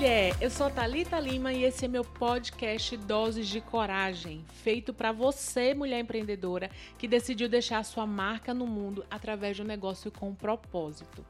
mulher! Eu sou a Thalita Lima e esse é meu podcast Doses de Coragem, feito para você, mulher empreendedora, que decidiu deixar a sua marca no mundo através de um negócio com um propósito.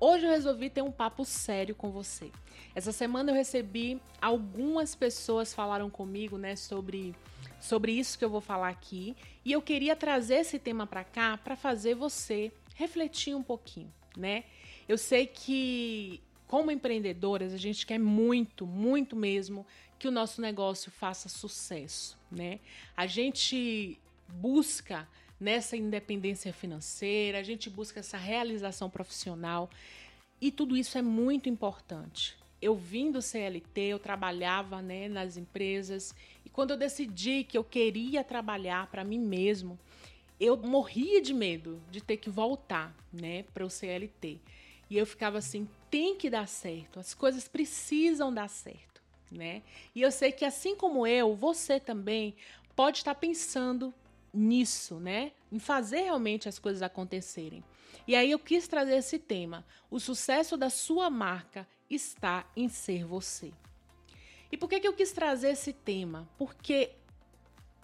Hoje eu resolvi ter um papo sério com você. Essa semana eu recebi algumas pessoas falaram comigo, né, sobre sobre isso que eu vou falar aqui, e eu queria trazer esse tema para cá para fazer você refletir um pouquinho, né? Eu sei que como empreendedoras, a gente quer muito, muito mesmo que o nosso negócio faça sucesso, né? A gente busca nessa independência financeira, a gente busca essa realização profissional e tudo isso é muito importante. Eu vim do CLT, eu trabalhava né, nas empresas e quando eu decidi que eu queria trabalhar para mim mesmo, eu morria de medo de ter que voltar né, para o CLT. E eu ficava assim, tem que dar certo, as coisas precisam dar certo, né? E eu sei que assim como eu, você também pode estar pensando nisso, né? Em fazer realmente as coisas acontecerem. E aí eu quis trazer esse tema. O sucesso da sua marca está em ser você. E por que, que eu quis trazer esse tema? Porque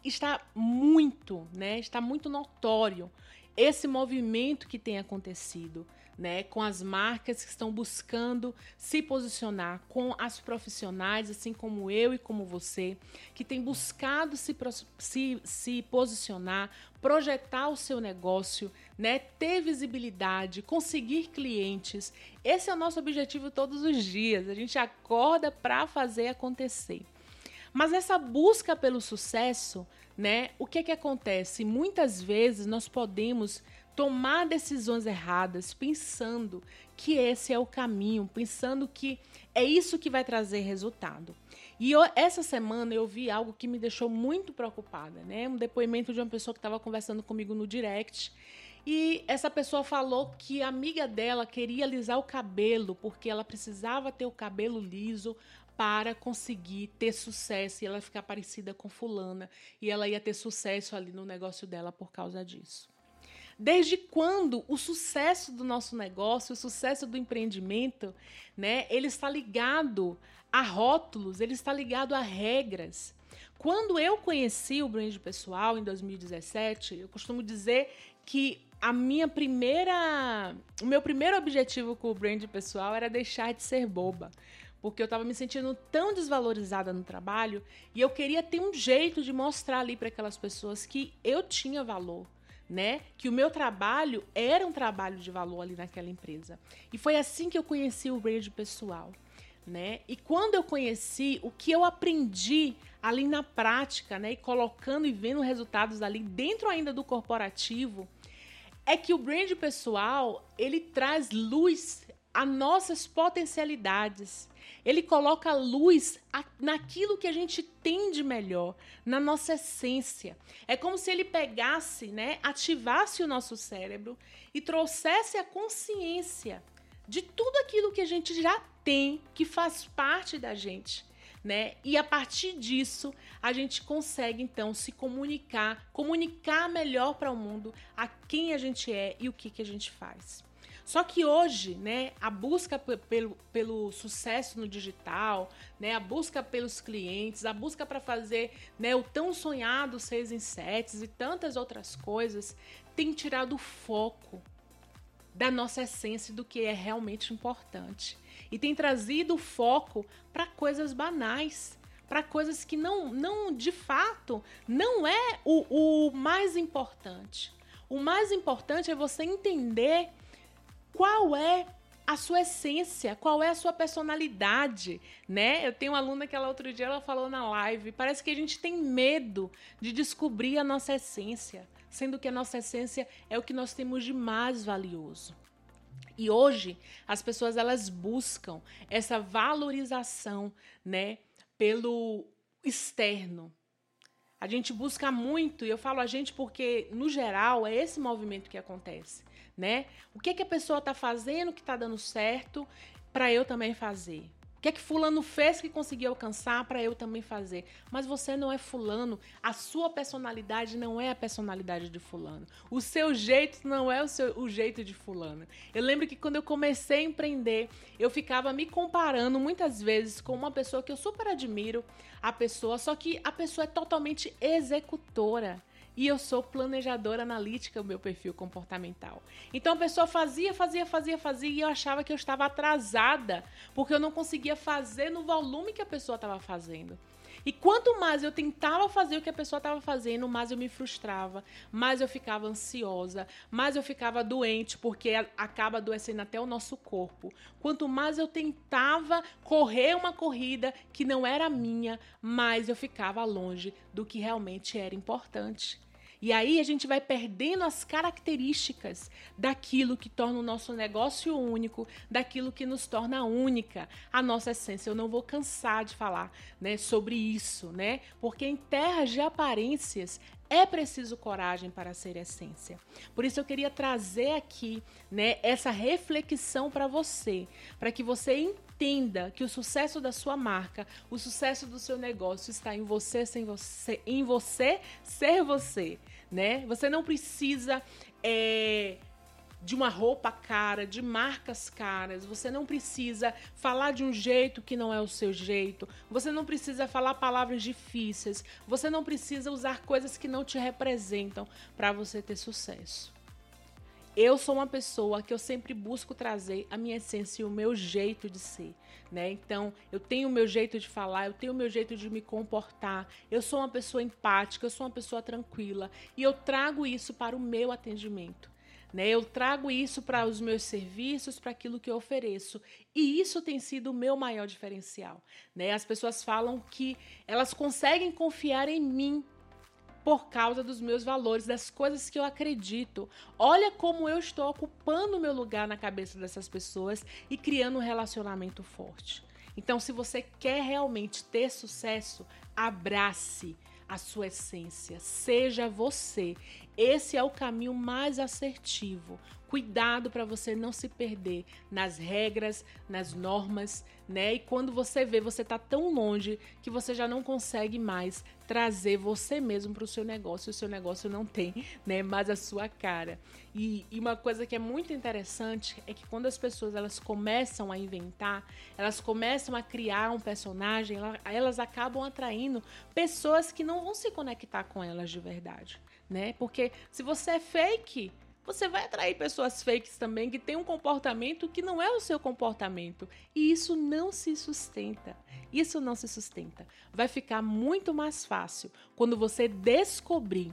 está muito, né? Está muito notório esse movimento que tem acontecido, né, com as marcas que estão buscando se posicionar, com as profissionais, assim como eu e como você, que tem buscado se, se, se posicionar, projetar o seu negócio, né, ter visibilidade, conseguir clientes. Esse é o nosso objetivo todos os dias. A gente acorda para fazer acontecer. Mas essa busca pelo sucesso, né? O que é que acontece? Muitas vezes nós podemos tomar decisões erradas pensando que esse é o caminho, pensando que é isso que vai trazer resultado. E eu, essa semana eu vi algo que me deixou muito preocupada, né? Um depoimento de uma pessoa que estava conversando comigo no direct. E essa pessoa falou que a amiga dela queria alisar o cabelo porque ela precisava ter o cabelo liso para conseguir ter sucesso e ela ficar parecida com fulana e ela ia ter sucesso ali no negócio dela por causa disso. Desde quando o sucesso do nosso negócio, o sucesso do empreendimento, né, ele está ligado a rótulos, ele está ligado a regras. Quando eu conheci o brand pessoal em 2017, eu costumo dizer que a minha primeira, o meu primeiro objetivo com o brand pessoal era deixar de ser boba porque eu estava me sentindo tão desvalorizada no trabalho e eu queria ter um jeito de mostrar ali para aquelas pessoas que eu tinha valor. Né? Que o meu trabalho era um trabalho de valor ali naquela empresa. E foi assim que eu conheci o brand pessoal, né? E quando eu conheci, o que eu aprendi ali na prática, né, e colocando e vendo resultados ali dentro ainda do corporativo, é que o brand pessoal, ele traz luz a nossas potencialidades. Ele coloca luz naquilo que a gente tem de melhor, na nossa essência. É como se ele pegasse, né, ativasse o nosso cérebro e trouxesse a consciência de tudo aquilo que a gente já tem, que faz parte da gente. Né? E a partir disso, a gente consegue então se comunicar, comunicar melhor para o mundo a quem a gente é e o que, que a gente faz. Só que hoje, né, a busca pelo, pelo sucesso no digital, né, a busca pelos clientes, a busca para fazer né, o tão sonhado 6 em 7 e tantas outras coisas, tem tirado o foco da nossa essência do que é realmente importante. E tem trazido o foco para coisas banais, para coisas que não, não, de fato, não é o, o mais importante. O mais importante é você entender qual é a sua essência, qual é a sua personalidade, né? Eu tenho uma aluna que ela outro dia ela falou na live, parece que a gente tem medo de descobrir a nossa essência, sendo que a nossa essência é o que nós temos de mais valioso. E hoje as pessoas elas buscam essa valorização, né, pelo externo, a gente busca muito, e eu falo a gente porque, no geral, é esse movimento que acontece, né? O que, é que a pessoa está fazendo que está dando certo para eu também fazer? O que é que fulano fez que conseguiu alcançar para eu também fazer? Mas você não é fulano, a sua personalidade não é a personalidade de fulano. O seu jeito não é o, seu, o jeito de fulano. Eu lembro que quando eu comecei a empreender, eu ficava me comparando muitas vezes com uma pessoa que eu super admiro, a pessoa, só que a pessoa é totalmente executora e eu sou planejadora analítica, o meu perfil comportamental. Então a pessoa fazia, fazia, fazia, fazia e eu achava que eu estava atrasada, porque eu não conseguia fazer no volume que a pessoa estava fazendo. E quanto mais eu tentava fazer o que a pessoa estava fazendo, mais eu me frustrava, mais eu ficava ansiosa, mais eu ficava doente, porque acaba adoecendo até o nosso corpo. Quanto mais eu tentava correr uma corrida que não era minha, mais eu ficava longe do que realmente era importante. E aí a gente vai perdendo as características daquilo que torna o nosso negócio único, daquilo que nos torna única, a nossa essência. Eu não vou cansar de falar, né, sobre isso, né? Porque em terras de aparências é preciso coragem para ser essência. Por isso eu queria trazer aqui, né, essa reflexão para você, para que você entenda que o sucesso da sua marca, o sucesso do seu negócio está em você, sem você, em você ser você né? Você não precisa é, de uma roupa cara, de marcas caras. Você não precisa falar de um jeito que não é o seu jeito. Você não precisa falar palavras difíceis. Você não precisa usar coisas que não te representam para você ter sucesso. Eu sou uma pessoa que eu sempre busco trazer a minha essência e o meu jeito de ser, né? Então, eu tenho o meu jeito de falar, eu tenho o meu jeito de me comportar. Eu sou uma pessoa empática, eu sou uma pessoa tranquila e eu trago isso para o meu atendimento. Né? Eu trago isso para os meus serviços, para aquilo que eu ofereço. E isso tem sido o meu maior diferencial. Né? As pessoas falam que elas conseguem confiar em mim por causa dos meus valores, das coisas que eu acredito. Olha como eu estou ocupando o meu lugar na cabeça dessas pessoas e criando um relacionamento forte. Então, se você quer realmente ter sucesso, abrace a sua essência, seja você. Esse é o caminho mais assertivo. Cuidado para você não se perder nas regras, nas normas, né? E quando você vê, você tá tão longe que você já não consegue mais trazer você mesmo para o seu negócio. O seu negócio não tem, né, mais a sua cara. E, e, uma coisa que é muito interessante é que quando as pessoas elas começam a inventar, elas começam a criar um personagem, elas acabam atraindo pessoas que não vão se conectar com elas de verdade, né? Porque se você é fake, você vai atrair pessoas fakes também que têm um comportamento que não é o seu comportamento. E isso não se sustenta. Isso não se sustenta. Vai ficar muito mais fácil quando você descobrir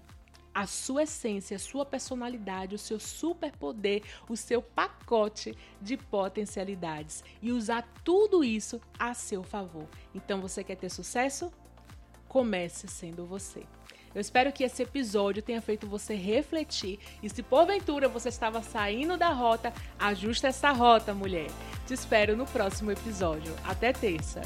a sua essência, a sua personalidade, o seu superpoder, o seu pacote de potencialidades e usar tudo isso a seu favor. Então, você quer ter sucesso? Comece sendo você. Eu espero que esse episódio tenha feito você refletir e se porventura você estava saindo da rota, ajuste essa rota, mulher. Te espero no próximo episódio. Até terça.